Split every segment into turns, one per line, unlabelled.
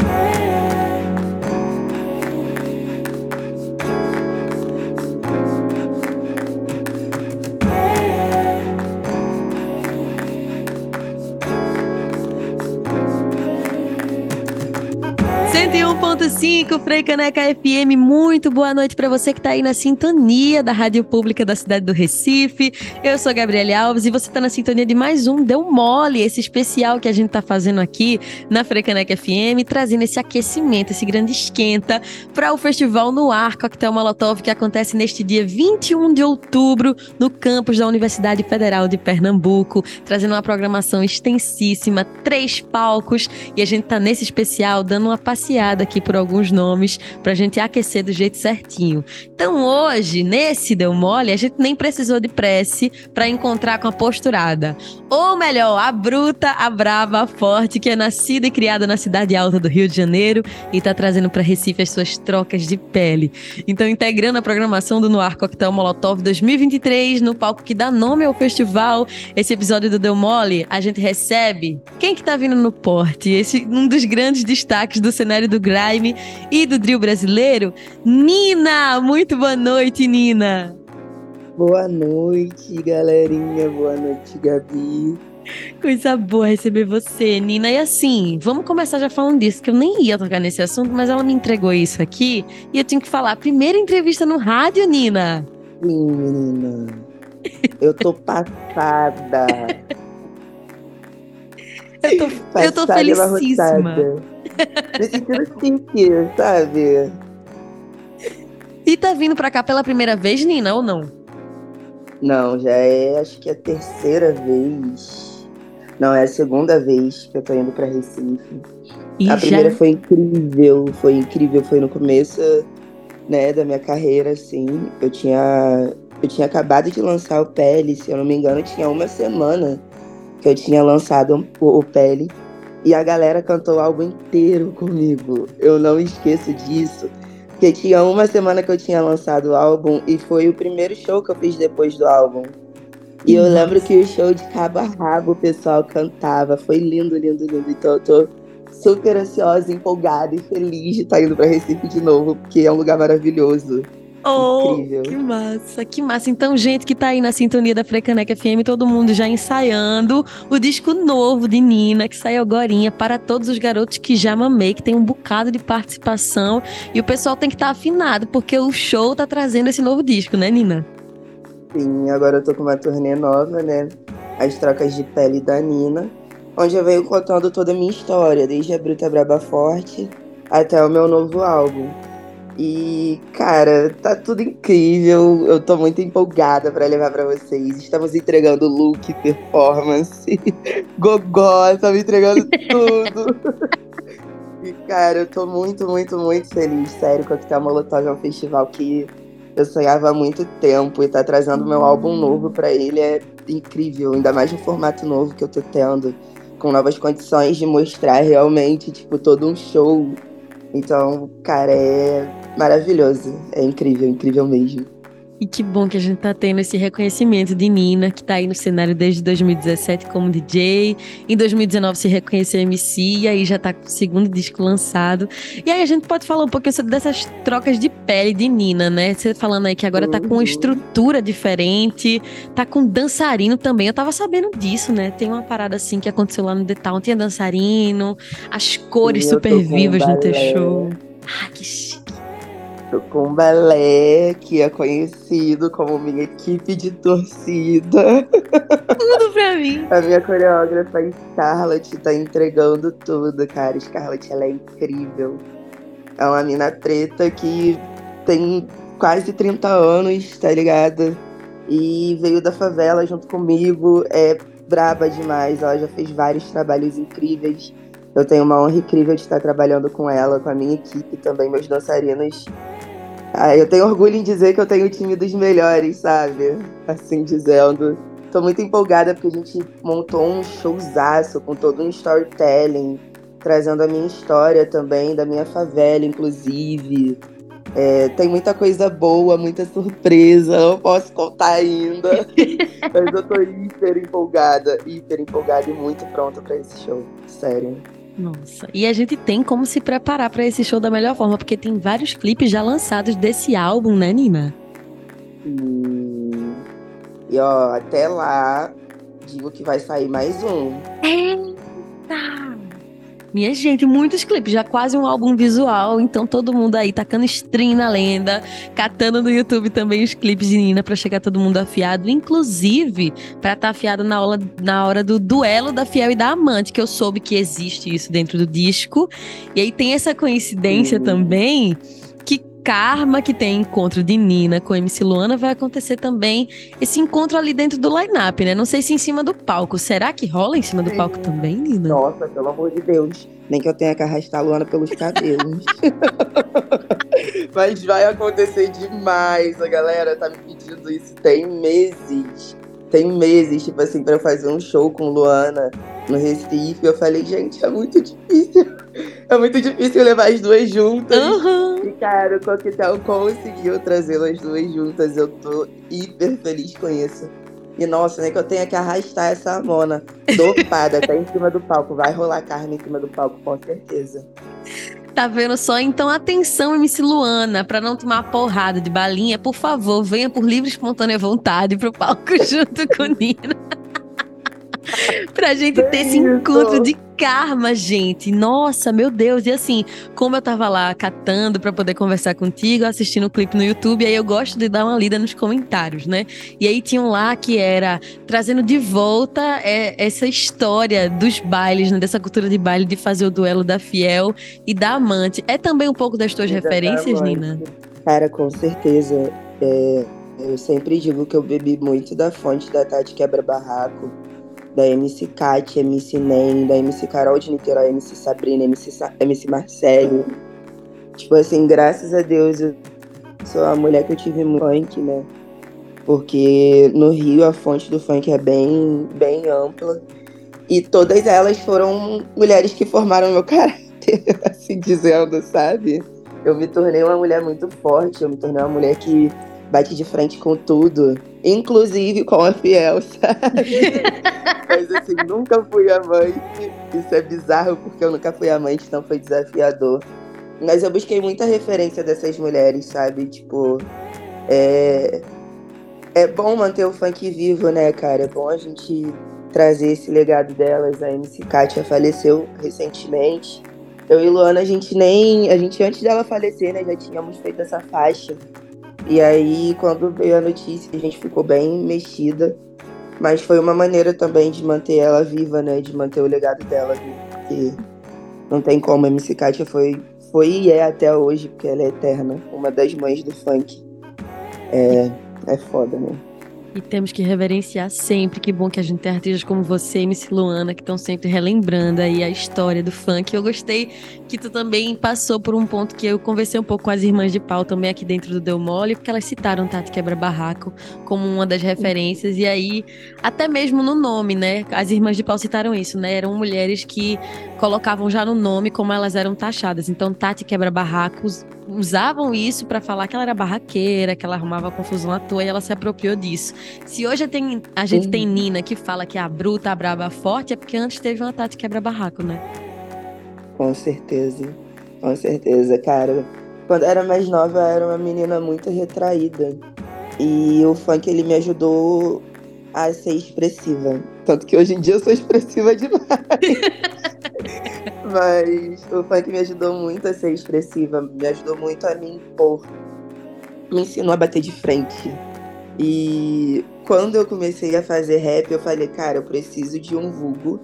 Hey. 101.5 Frei Caneca FM, muito boa noite para você que está aí na sintonia da Rádio Pública da cidade do Recife. Eu sou Gabriele Alves e você está na sintonia de mais um Deu Mole, esse especial que a gente está fazendo aqui na Frei Caneca FM, trazendo esse aquecimento, esse grande esquenta para o Festival no Ar Coquetel Molotov que acontece neste dia 21 de outubro no campus da Universidade Federal de Pernambuco, trazendo uma programação extensíssima, três palcos e a gente está nesse especial dando uma passeada aqui por alguns nomes para a gente aquecer do jeito certinho. Então hoje, nesse Deu Mole, a gente nem precisou de prece para encontrar com a posturada. Ou melhor, a bruta, a brava, a forte, que é nascida e criada na cidade alta do Rio de Janeiro e está trazendo para Recife as suas trocas de pele. Então, integrando a programação do Noir Coquetel Molotov 2023, no palco que dá nome ao festival, esse episódio do Deu Mole, a gente recebe quem que tá vindo no porte? Esse um dos grandes destaques do cenário do grime e do drill brasileiro, Nina. Muito boa noite, Nina.
Boa noite, galerinha. Boa noite, Gabi.
Coisa boa receber você, Nina. E assim, vamos começar já falando disso, que eu nem ia tocar nesse assunto, mas ela me entregou isso aqui e eu tenho que falar. Primeira entrevista no rádio, Nina.
Sim, menina. Eu tô passada.
eu tô, passada eu tô felicíssima.
Me sentindo chique, sabe?
E tá vindo pra cá pela primeira vez, Nina, ou não?
Não, já é acho que é a terceira vez. Não, é a segunda vez que eu tô indo pra Recife. E a já... primeira foi incrível, foi incrível, foi no começo, né, da minha carreira, assim. Eu tinha, eu tinha acabado de lançar o Pele, se eu não me engano, tinha uma semana que eu tinha lançado o, o Pele. E a galera cantou o álbum inteiro comigo. Eu não esqueço disso. Porque tinha uma semana que eu tinha lançado o álbum e foi o primeiro show que eu fiz depois do álbum. E eu lembro que o show de cabo a rabo o pessoal cantava. Foi lindo, lindo, lindo. Então eu tô super ansiosa, empolgada e feliz de estar indo para Recife de novo, porque é um lugar maravilhoso.
Oh, Incrível. que massa, que massa. Então, gente que tá aí na sintonia da Frecaneca FM, todo mundo já ensaiando o disco novo de Nina, que saiu agora para todos os garotos que já mamei, que tem um bocado de participação. E o pessoal tem que estar tá afinado, porque o show tá trazendo esse novo disco, né, Nina?
Sim, agora eu tô com uma turnê nova, né? As trocas de pele da Nina, onde eu venho contando toda a minha história, desde a Bruta Braba Forte até o meu novo álbum. E, cara, tá tudo incrível. Eu tô muito empolgada para levar para vocês. Estamos entregando look, performance, gogó, estamos entregando tudo. e, cara, eu tô muito, muito, muito feliz, sério, com a Molotov é um festival que eu sonhava há muito tempo e tá trazendo meu álbum novo para ele é incrível, ainda mais no formato novo que eu tô tendo, com novas condições de mostrar realmente, tipo, todo um show então, cara, é maravilhoso. É incrível, incrível mesmo.
E que bom que a gente tá tendo esse reconhecimento de Nina, que tá aí no cenário desde 2017 como DJ. Em 2019 se reconheceu MC e aí já tá com o segundo disco lançado. E aí a gente pode falar um pouquinho sobre dessas trocas de pele de Nina, né? Você falando aí que agora tá com uma uhum. estrutura diferente, tá com dançarino também. Eu tava sabendo disso, né? Tem uma parada assim que aconteceu lá no The Town, tinha dançarino, as cores super vivas no teu show. Ah, que chique
com balé, que é conhecido como minha equipe de torcida.
Tudo pra mim.
A minha coreógrafa Scarlett tá entregando tudo, cara. Scarlett, ela é incrível. É uma mina preta que tem quase 30 anos, tá ligado? E veio da favela junto comigo. É braba demais. Ela já fez vários trabalhos incríveis. Eu tenho uma honra incrível de estar trabalhando com ela, com a minha equipe também, meus dançarinos ah, eu tenho orgulho em dizer que eu tenho o time dos melhores, sabe? Assim dizendo. Tô muito empolgada porque a gente montou um showzaço com todo um storytelling, trazendo a minha história também, da minha favela, inclusive. É, tem muita coisa boa, muita surpresa, não posso contar ainda. mas eu tô hiper empolgada, hiper empolgada e muito pronta para esse show. Sério.
Nossa, e a gente tem como se preparar para esse show da melhor forma, porque tem vários clipes já lançados desse álbum, né, Nina?
Sim. E ó, até lá, digo que vai sair mais um.
Eita! Minha gente, muitos clipes, já quase um álbum visual, então todo mundo aí tacando stream na lenda, catando no YouTube também os clipes de Nina para chegar todo mundo afiado, inclusive para estar tá afiado na hora, na hora do duelo da Fiel e da Amante, que eu soube que existe isso dentro do disco. E aí tem essa coincidência uhum. também karma que tem encontro de Nina com MC Luana, vai acontecer também esse encontro ali dentro do line-up, né? Não sei se em cima do palco. Será que rola em cima do palco também, Nina?
Nossa, pelo amor de Deus. Nem que eu tenha que arrastar a Luana pelos cabelos. Mas vai acontecer demais. A galera tá me pedindo isso tem meses. Tem meses, tipo assim, pra eu fazer um show com Luana no Recife. Eu falei, gente, é muito difícil. É muito difícil levar as duas juntas.
Uhum.
E, cara, o Coquetel conseguiu trazer as duas juntas. Eu tô hiper feliz com isso. E nossa, né, que eu tenha que arrastar essa Mona dopada até em cima do palco. Vai rolar carne em cima do palco, com certeza.
Tá vendo só? Então, atenção, MC Luana, para não tomar porrada de balinha, por favor, venha por livre e espontânea vontade pro palco junto com Nina. pra gente ter esse encontro de karma, gente. Nossa, meu Deus. E assim, como eu tava lá catando para poder conversar contigo, assistindo o clipe no YouTube, aí eu gosto de dar uma lida nos comentários, né? E aí tinham lá que era trazendo de volta é, essa história dos bailes, né? Dessa cultura de baile, de fazer o duelo da fiel e da amante. É também um pouco das tuas referências, Nina?
Cara, com certeza. É, eu sempre digo que eu bebi muito da fonte da Tati Quebra Barraco da MC Kat, MC Nem, da MC Carol de Niterói, MC Sabrina, MC, Sa MC Marcelo. Tipo assim, graças a Deus eu sou a mulher que eu tive no funk, né? Porque no Rio a fonte do funk é bem, bem ampla. E todas elas foram mulheres que formaram meu caráter, assim dizendo, sabe? Eu me tornei uma mulher muito forte, eu me tornei uma mulher que bate de frente com tudo, inclusive com a fiel, sabe? Mas assim, nunca fui amante. Isso é bizarro porque eu nunca fui amante, então foi desafiador. Mas eu busquei muita referência dessas mulheres, sabe? Tipo, é, é bom manter o funk vivo, né, cara? É bom a gente trazer esse legado delas. A MC Katia faleceu recentemente. Eu e Luana, a gente nem. A gente, antes dela falecer, né, já tínhamos feito essa faixa. E aí, quando veio a notícia, a gente ficou bem mexida. Mas foi uma maneira também de manter ela viva, né? De manter o legado dela vivo. Porque não tem como. A MC Katia foi, foi e é até hoje, porque ela é eterna. Uma das mães do funk. É, é foda, né?
E temos que reverenciar sempre. Que bom que a gente tem artistas como você, MC Luana, que estão sempre relembrando aí a história do funk. Eu gostei que tu também passou por um ponto que eu conversei um pouco com as irmãs de pau também aqui dentro do Deu Mole, porque elas citaram Tati Quebra Barraco como uma das referências. E aí, até mesmo no nome, né? As irmãs de pau citaram isso, né? Eram mulheres que colocavam já no nome como elas eram taxadas. Então, Tati Quebra Barracos usavam isso para falar que ela era barraqueira, que ela arrumava confusão à toa e ela se apropriou disso. Se hoje tem, a gente tem Nina que fala que a bruta, a braba, a forte, é porque antes teve uma Tati quebra-barraco, né?
Com certeza. Com certeza, cara. Quando eu era mais nova, eu era uma menina muito retraída. E o funk, ele me ajudou a ser expressiva. Tanto que hoje em dia eu sou expressiva demais. Mas o funk me ajudou muito a ser expressiva, me ajudou muito a me impor. Me ensinou a bater de frente. E quando eu comecei a fazer rap, eu falei, cara, eu preciso de um vulgo.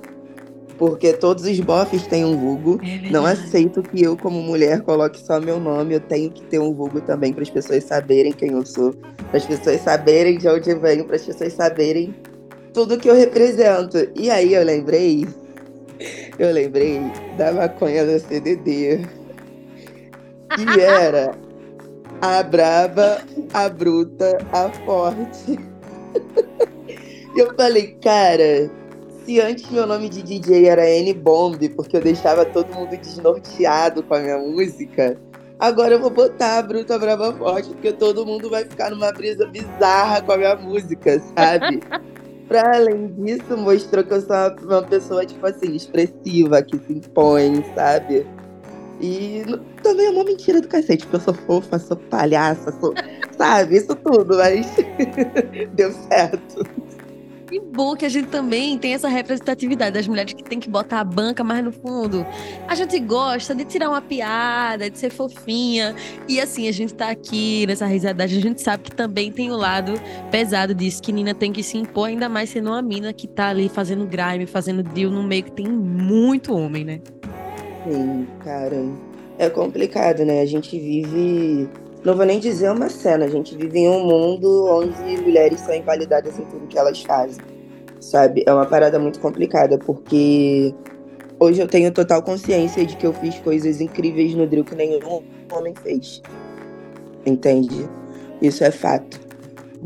Porque todos os bofs têm um vulgo. É Não aceito que eu, como mulher, coloque só meu nome. Eu tenho que ter um vulgo também para as pessoas saberem quem eu sou. Para as pessoas saberem de onde eu venho. Para as pessoas saberem tudo que eu represento. E aí eu lembrei eu lembrei da maconha da CDD. Que era a brava, a bruta, a forte. E eu falei, cara, se antes meu nome de DJ era N-Bomb, porque eu deixava todo mundo desnorteado com a minha música, Agora eu vou botar a Bruta Brava Forte, porque todo mundo vai ficar numa brisa bizarra com a minha música, sabe? pra além disso, mostrou que eu sou uma pessoa, tipo assim, expressiva, que se impõe, sabe? E também é uma mentira do cacete, porque eu sou fofa, sou palhaça, sou. sabe? Isso tudo, mas deu certo.
Que bom que a gente também tem essa representatividade das mulheres que tem que botar a banca mais no fundo. A gente gosta de tirar uma piada, de ser fofinha. E assim, a gente tá aqui nessa risadagem, a gente sabe que também tem o lado pesado disso, que Nina tem que se impor, ainda mais sendo uma mina que tá ali fazendo grime, fazendo deal no meio que tem muito homem, né?
Sim, cara. É complicado, né? A gente vive não vou nem dizer uma cena, a gente vive em um mundo onde mulheres são invalidadas em tudo que elas fazem, sabe? É uma parada muito complicada, porque hoje eu tenho total consciência de que eu fiz coisas incríveis no drill que nenhum homem fez. Entende? Isso é fato.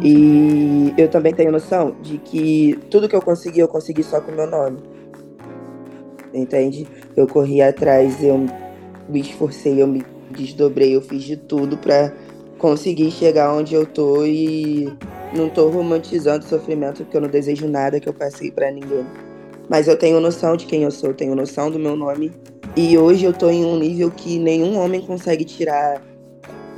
E eu também tenho noção de que tudo que eu consegui, eu consegui só com meu nome. Entende? Eu corri atrás, eu me esforcei, eu me desdobrei, eu fiz de tudo para conseguir chegar onde eu tô e não tô romantizando o sofrimento porque eu não desejo nada que eu passei para ninguém. Mas eu tenho noção de quem eu sou, tenho noção do meu nome e hoje eu tô em um nível que nenhum homem consegue tirar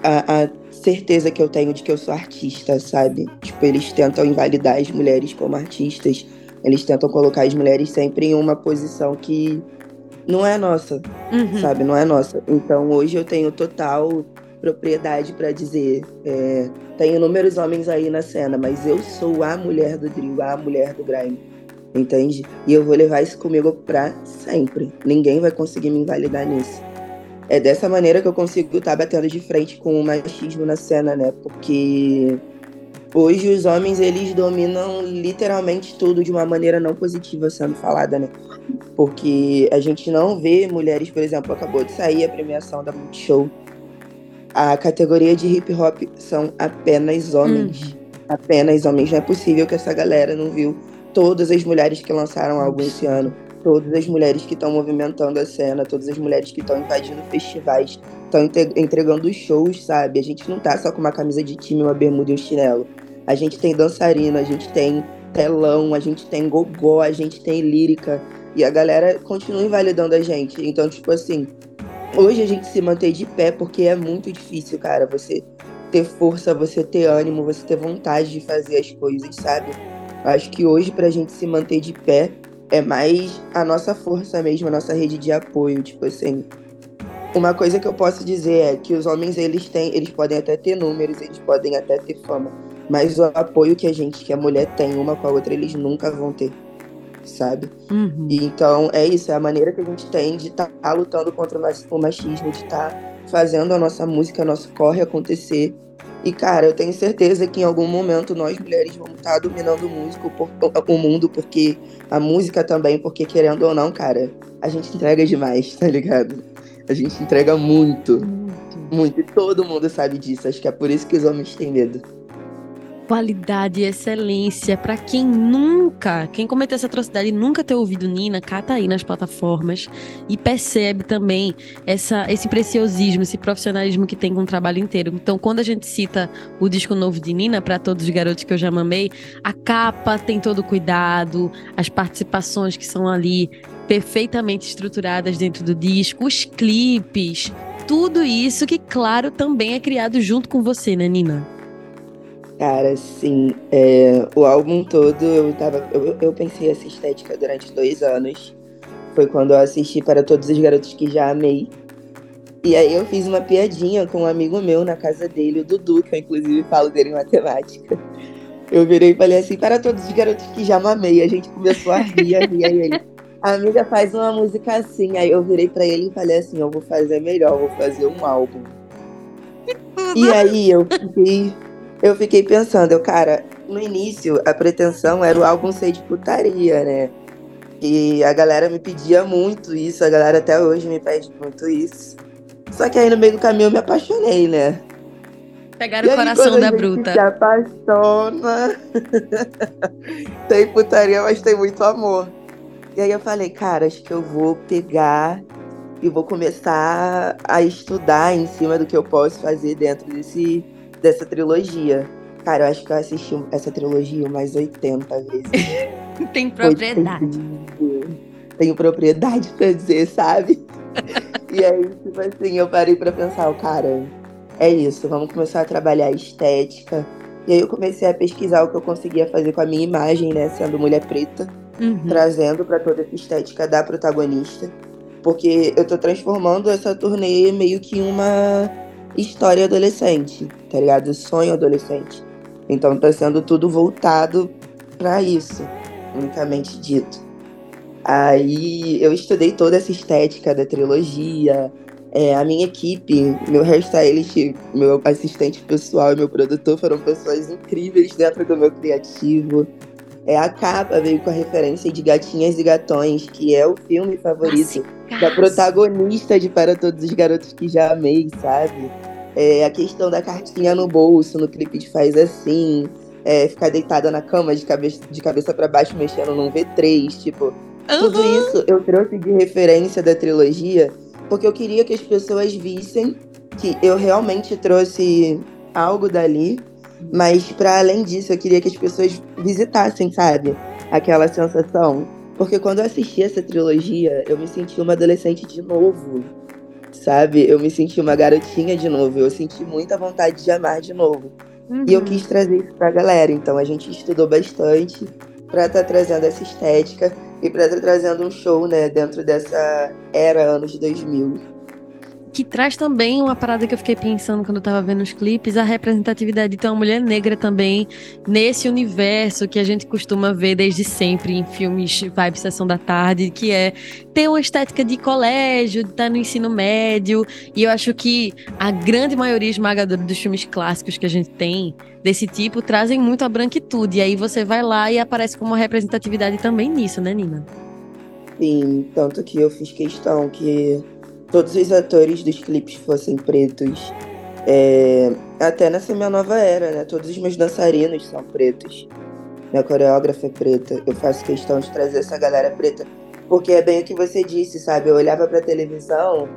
a, a certeza que eu tenho de que eu sou artista, sabe? Tipo, eles tentam invalidar as mulheres como artistas, eles tentam colocar as mulheres sempre em uma posição que não é nossa, uhum. sabe? Não é nossa. Então hoje eu tenho total propriedade para dizer. É, tem inúmeros homens aí na cena, mas eu sou a mulher do drill, a mulher do grime. Entende? E eu vou levar isso comigo pra sempre. Ninguém vai conseguir me invalidar nisso. É dessa maneira que eu consigo estar tá batendo de frente com o machismo na cena, né? Porque hoje os homens eles dominam literalmente tudo de uma maneira não positiva sendo falada, né? Porque a gente não vê mulheres, por exemplo, acabou de sair a premiação da Multishow. A categoria de hip hop são apenas homens. Hum. Apenas homens. Não é possível que essa galera não viu todas as mulheres que lançaram algo esse ano. Todas as mulheres que estão movimentando a cena, todas as mulheres que estão invadindo festivais, estão entregando shows, sabe? A gente não tá só com uma camisa de time, uma bermuda e um chinelo. A gente tem dançarina, a gente tem telão, a gente tem gogó, a gente tem lírica. E a galera continua invalidando a gente. Então, tipo assim, hoje a gente se mantém de pé porque é muito difícil, cara. Você ter força, você ter ânimo, você ter vontade de fazer as coisas, sabe? Acho que hoje, pra gente se manter de pé, é mais a nossa força mesmo, a nossa rede de apoio. Tipo assim, uma coisa que eu posso dizer é que os homens, eles têm, eles podem até ter números, eles podem até ter fama, mas o apoio que a gente, que a mulher tem uma com a outra, eles nunca vão ter sabe? Uhum. E então é isso, é a maneira que a gente tem de estar tá lutando contra o machismo, de estar tá fazendo a nossa música, nosso corre acontecer. E, cara, eu tenho certeza que em algum momento nós mulheres vamos estar tá dominando o, músico por, o mundo, porque a música também, porque querendo ou não, cara, a gente entrega demais, tá ligado? A gente entrega muito, muito. muito. E todo mundo sabe disso. Acho que é por isso que os homens têm medo
qualidade e excelência. Para quem nunca, quem cometeu essa atrocidade nunca ter ouvido Nina, cata aí nas plataformas e percebe também essa, esse preciosismo, esse profissionalismo que tem com o trabalho inteiro. Então, quando a gente cita o disco novo de Nina, para todos os garotos que eu já mamei, a capa tem todo o cuidado, as participações que são ali perfeitamente estruturadas dentro do disco, os clipes, tudo isso que, claro, também é criado junto com você, né, Nina?
Cara, sim. É, o álbum todo eu tava. Eu, eu pensei essa estética durante dois anos. Foi quando eu assisti para todos os garotos que já amei. E aí eu fiz uma piadinha com um amigo meu na casa dele, o Dudu, que eu inclusive falo dele em matemática. Eu virei e falei assim, para todos os garotos que já mamei. A gente começou a rir, a rir, a rir. A amiga faz uma música assim. Aí eu virei para ele e falei assim, eu vou fazer melhor, vou fazer um álbum. E aí eu fiquei eu fiquei pensando, eu, cara, no início a pretensão era o álbum ser de putaria, né? E a galera me pedia muito isso, a galera até hoje me pede muito isso. Só que aí no meio do caminho eu me apaixonei, né?
Pegaram o coração da bruta.
Se apaixona. tem putaria, mas tem muito amor. E aí eu falei, cara, acho que eu vou pegar e vou começar a estudar em cima do que eu posso fazer dentro desse, dessa trilogia. Cara, eu acho que eu assisti essa trilogia umas 80 vezes.
Tem propriedade.
Tenho propriedade pra dizer, sabe? e aí, tipo assim, eu parei pra pensar, cara, é isso, vamos começar a trabalhar a estética. E aí eu comecei a pesquisar o que eu conseguia fazer com a minha imagem, né, sendo mulher preta, uhum. trazendo para toda essa estética da protagonista. Porque eu tô transformando essa turnê meio que uma história adolescente, tá ligado? Sonho adolescente. Então tá sendo tudo voltado para isso, unicamente dito. Aí eu estudei toda essa estética da trilogia. É, a minha equipe, meu hairstylist, meu assistente pessoal e meu produtor foram pessoas incríveis dentro do meu criativo. É, a capa veio com a referência de Gatinhas e Gatões, que é o filme favorito da protagonista de Para Todos os Garotos que Já Amei, sabe? É, a questão da cartinha no bolso, no clipe de Faz Assim, é, ficar deitada na cama de cabeça, de cabeça para baixo mexendo num V3, tipo, Uhum. Tudo isso eu trouxe de referência da trilogia porque eu queria que as pessoas vissem que eu realmente trouxe algo dali, mas para além disso eu queria que as pessoas visitassem, sabe? Aquela sensação. Porque quando eu assisti essa trilogia, eu me senti uma adolescente de novo, sabe? Eu me senti uma garotinha de novo, eu senti muita vontade de amar de novo. Uhum. E eu uhum. quis trazer isso pra galera, então a gente estudou bastante para estar tá trazendo essa estética e para estar trazendo um show, né, dentro dessa era anos 2000
que traz também uma parada que eu fiquei pensando quando eu tava vendo os clipes, a representatividade de ter uma mulher negra também nesse universo que a gente costuma ver desde sempre em filmes Vibe Sessão da Tarde, que é ter uma estética de colégio, de estar tá no ensino médio, e eu acho que a grande maioria esmagadora dos filmes clássicos que a gente tem desse tipo trazem muito a branquitude, e aí você vai lá e aparece como uma representatividade também nisso, né, Nina?
Sim, tanto que eu fiz questão que todos os atores dos clipes fossem pretos. É, até nessa minha nova era, né? Todos os meus dançarinos são pretos. Minha coreógrafa é preta. Eu faço questão de trazer essa galera preta. Porque é bem o que você disse, sabe? Eu olhava pra televisão,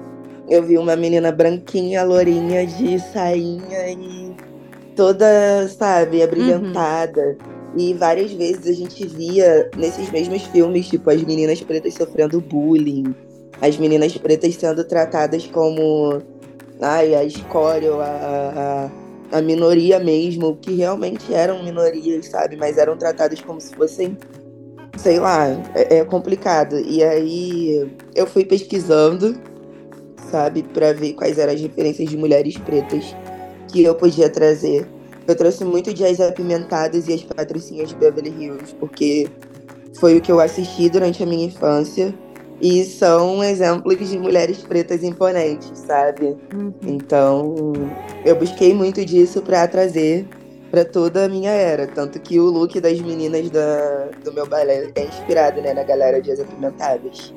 eu vi uma menina branquinha, lourinha, de sainha e toda, sabe, abrilhantada. Uhum. E várias vezes a gente via nesses mesmos filmes, tipo, as meninas pretas sofrendo bullying as meninas pretas sendo tratadas como ai, a escória, a, a, a minoria mesmo, que realmente eram minorias, sabe? Mas eram tratadas como se fossem, sei lá, é, é complicado. E aí eu fui pesquisando, sabe, para ver quais eram as referências de mulheres pretas que eu podia trazer. Eu trouxe muito de As Apimentadas e As Patricinhas de Beverly Hills, porque foi o que eu assisti durante a minha infância e são exemplos de mulheres pretas imponentes, sabe? Uhum. Então, eu busquei muito disso para trazer para toda a minha era. Tanto que o look das meninas da, do meu balé é inspirado né, na galera de As Apimentadas.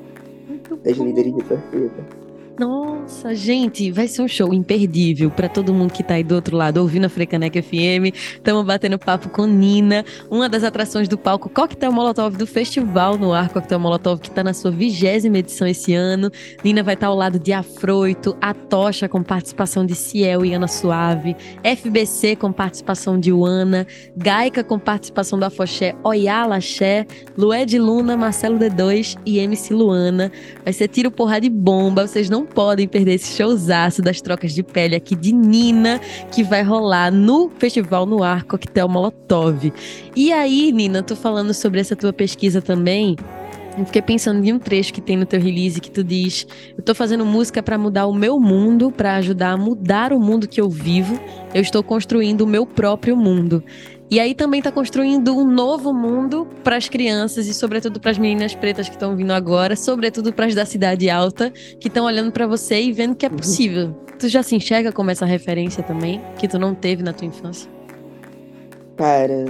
Das líderes de torcida.
Nossa, gente, vai ser um show imperdível para todo mundo que tá aí do outro lado ouvindo a Frecanec FM. Estamos batendo papo com Nina, uma das atrações do palco Coquetel Molotov do Festival no Ar Coquetel Molotov, que tá na sua vigésima edição esse ano. Nina vai estar tá ao lado de Afroito, A Tocha com participação de Ciel e Ana Suave, FBC com participação de Uana, Gaica com participação da Foché Oyala Xé, Lué de Luna, Marcelo D2 e MC Luana. Vai ser tiro porra de bomba, vocês não podem perder esse showzaço das trocas de pele aqui de Nina, que vai rolar no Festival no Ar Coquetel Molotov. E aí, Nina, tô falando sobre essa tua pesquisa também. Eu fiquei pensando em um trecho que tem no teu release que tu diz: Eu tô fazendo música para mudar o meu mundo, para ajudar a mudar o mundo que eu vivo. Eu estou construindo o meu próprio mundo. E aí também está construindo um novo mundo para as crianças e sobretudo para as meninas pretas que estão vindo agora, sobretudo para as da cidade alta que estão olhando para você e vendo que é possível. Tu já se enxerga como essa referência também que tu não teve na tua infância?
Cara,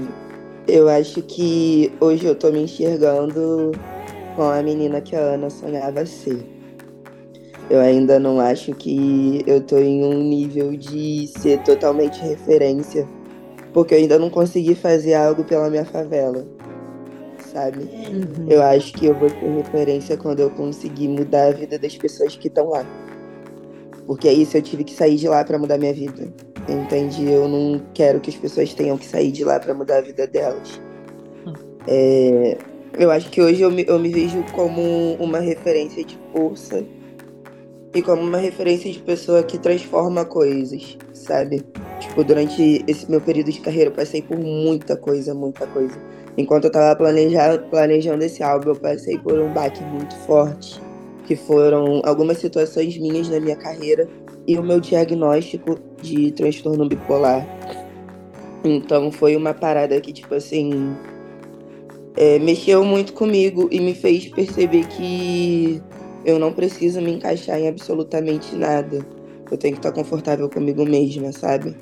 eu acho que hoje eu tô me enxergando com a menina que a Ana sonhava ser. Eu ainda não acho que eu tô em um nível de ser totalmente referência porque eu ainda não consegui fazer algo pela minha favela, sabe? Uhum. Eu acho que eu vou ter referência quando eu conseguir mudar a vida das pessoas que estão lá. Porque é isso, eu tive que sair de lá para mudar minha vida. Entende? Eu não quero que as pessoas tenham que sair de lá para mudar a vida delas. É, eu acho que hoje eu me, eu me vejo como uma referência de força e como uma referência de pessoa que transforma coisas, sabe? Tipo, durante esse meu período de carreira eu passei por muita coisa, muita coisa. Enquanto eu tava planejando, planejando esse álbum, eu passei por um baque muito forte, que foram algumas situações minhas na minha carreira e o meu diagnóstico de transtorno bipolar. Então foi uma parada que, tipo assim, é, mexeu muito comigo e me fez perceber que eu não preciso me encaixar em absolutamente nada. Eu tenho que estar confortável comigo mesma, sabe?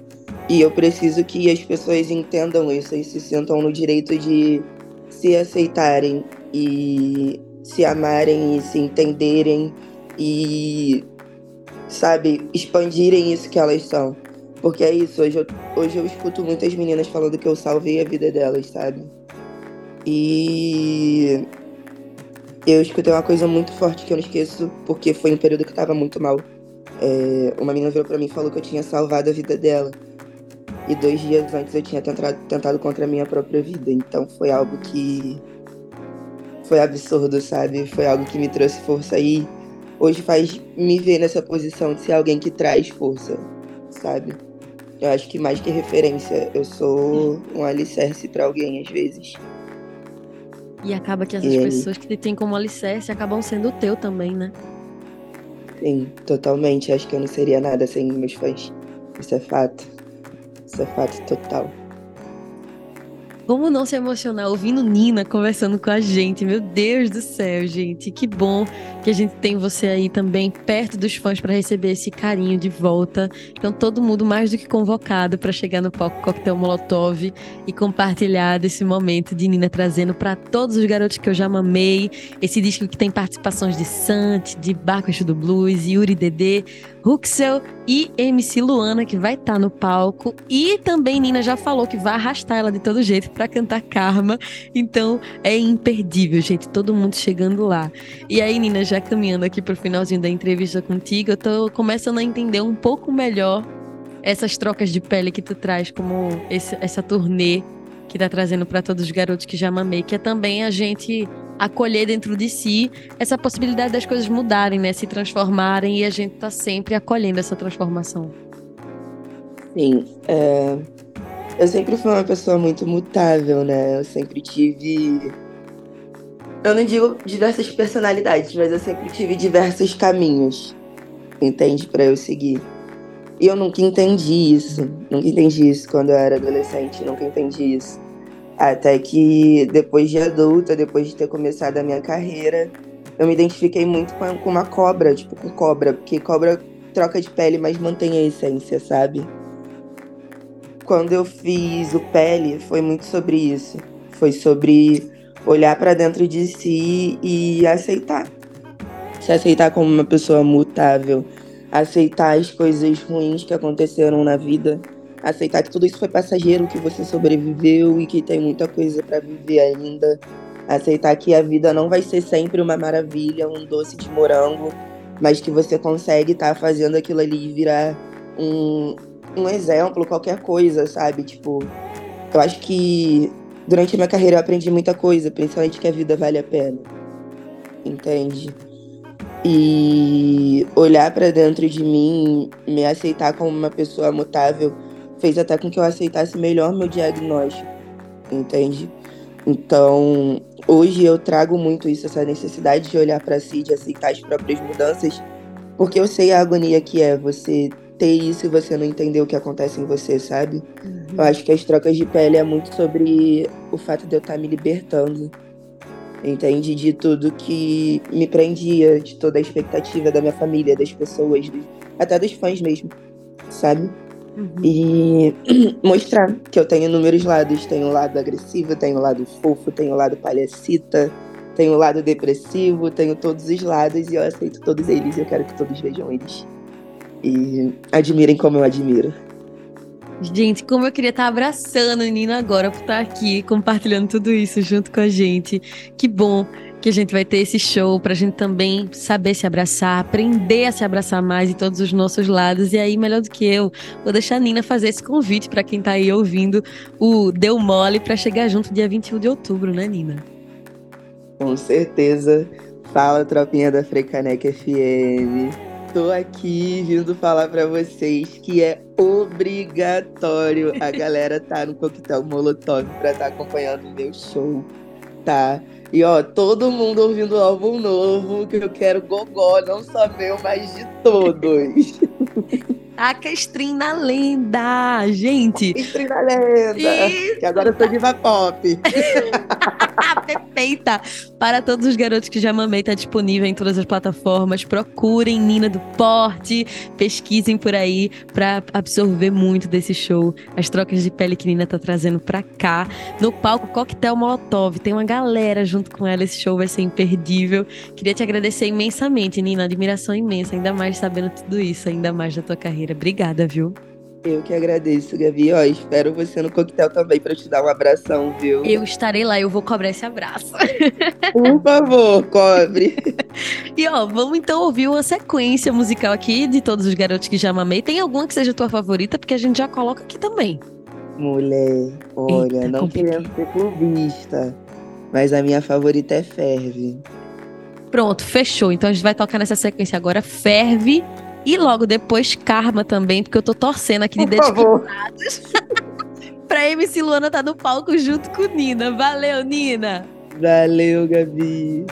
E eu preciso que as pessoas entendam isso e se sintam no direito de se aceitarem e se amarem e se entenderem e sabe, expandirem isso que elas são. Porque é isso, hoje eu, hoje eu escuto muitas meninas falando que eu salvei a vida delas, sabe? E eu escutei uma coisa muito forte que eu não esqueço, porque foi um período que tava muito mal. É, uma menina virou pra mim e falou que eu tinha salvado a vida dela. E dois dias antes eu tinha tentado, tentado contra a minha própria vida. Então foi algo que. Foi absurdo, sabe? Foi algo que me trouxe força aí. E hoje faz me ver nessa posição de ser alguém que traz força, sabe? Eu acho que mais que referência, eu sou um alicerce para alguém às vezes.
E acaba que essas e pessoas que te têm como alicerce acabam sendo o teu também, né?
Sim, totalmente. Acho que eu não seria nada sem meus fãs. Isso é fato. Fato total.
Como não se emocionar ouvindo Nina conversando com a gente? Meu Deus do céu, gente. Que bom que a gente tem você aí também perto dos fãs para receber esse carinho de volta. Então, todo mundo mais do que convocado para chegar no palco Coquetel Molotov e compartilhar desse momento de Nina trazendo para todos os garotos que eu já mamei. Esse disco que tem participações de Sant, de Bacuxo do Blues, Yuri Dedê, Huxel e MC Luana, que vai estar tá no palco. E também Nina já falou que vai arrastar ela de todo jeito para cantar Karma. Então é imperdível, gente. Todo mundo chegando lá. E aí, Nina, já caminhando aqui pro finalzinho da entrevista contigo, eu tô começando a entender um pouco melhor essas trocas de pele que tu traz, como esse, essa turnê que tá trazendo para todos os garotos que já mamei, que é também a gente acolher dentro de si essa possibilidade das coisas mudarem, né? Se transformarem e a gente tá sempre acolhendo essa transformação.
Sim. É... Eu sempre fui uma pessoa muito mutável, né? Eu sempre tive. Eu não digo diversas personalidades, mas eu sempre tive diversos caminhos, entende? para eu seguir. E eu nunca entendi isso. Nunca entendi isso quando eu era adolescente. Nunca entendi isso. Até que depois de adulta, depois de ter começado a minha carreira, eu me identifiquei muito com, uma cobra, tipo, com cobra, porque cobra troca de pele, mas mantém a essência, sabe? Quando eu fiz o pele, foi muito sobre isso. Foi sobre olhar para dentro de si e aceitar. Se aceitar como uma pessoa mutável, aceitar as coisas ruins que aconteceram na vida, aceitar que tudo isso foi passageiro, que você sobreviveu e que tem muita coisa para viver ainda. Aceitar que a vida não vai ser sempre uma maravilha, um doce de morango, mas que você consegue estar tá fazendo aquilo ali virar um, um exemplo, qualquer coisa, sabe? Tipo, eu acho que durante a minha carreira eu aprendi muita coisa, principalmente que a vida vale a pena. Entende? E olhar para dentro de mim, me aceitar como uma pessoa mutável, fez até com que eu aceitasse melhor meu diagnóstico, entende? Então, hoje eu trago muito isso, essa necessidade de olhar para si, de aceitar as próprias mudanças, porque eu sei a agonia que é você ter isso e você não entender o que acontece em você, sabe? Uhum. Eu acho que as trocas de pele é muito sobre o fato de eu estar tá me libertando, entende? De tudo que me prendia, de toda a expectativa da minha família, das pessoas, até dos fãs mesmo, sabe? E mostrar que eu tenho inúmeros lados. Tenho o lado agressivo, tenho o lado fofo, tenho o lado palhacita, tenho o lado depressivo, tenho todos os lados e eu aceito todos eles e eu quero que todos vejam eles. E admirem como eu admiro.
Gente, como eu queria estar abraçando a Nina agora por estar aqui compartilhando tudo isso junto com a gente. Que bom que a gente vai ter esse show para a gente também saber se abraçar, aprender a se abraçar mais em todos os nossos lados. E aí, melhor do que eu, vou deixar a Nina fazer esse convite para quem está aí ouvindo o Deu Mole para chegar junto dia 21 de outubro, né, Nina?
Com certeza. Fala, tropinha da Frecanec FM. Tô aqui vindo falar para vocês que é obrigatório a galera tá no coquetel Molotov para estar tá acompanhando o meu show, tá? E ó, todo mundo ouvindo o álbum novo, que eu quero gogó, não só meu, mas de todos.
Taca stream na lenda, gente.
Stream na lenda. Isso. Que agora eu sou diva pop.
Perfeita. Para todos os garotos que já mamei, tá disponível em todas as plataformas. Procurem Nina do Porte, pesquisem por aí para absorver muito desse show. As trocas de pele que Nina tá trazendo pra cá. No palco Coquetel Molotov, tem uma galera junto com ela. Esse show vai ser imperdível. Queria te agradecer imensamente, Nina. Admiração imensa, ainda mais sabendo tudo isso, ainda mais da tua carreira. Obrigada, viu?
Eu que agradeço, Gabi. Ó, espero você no coquetel também para te dar um abração, viu?
Eu estarei lá, eu vou cobrar esse abraço.
Por favor, cobre.
e ó, vamos então ouvir uma sequência musical aqui de todos os garotos que já amei. Tem alguma que seja tua favorita? Porque a gente já coloca aqui também.
Mulher, olha, Eita, não querendo ser clubista, mas a minha favorita é Ferve.
Pronto, fechou. Então a gente vai tocar nessa sequência agora. Ferve e logo depois Karma também, porque eu tô torcendo aqui de dedos cruzados. pra MC Luana tá no palco junto com Nina. Valeu, Nina!
Valeu, Gabi!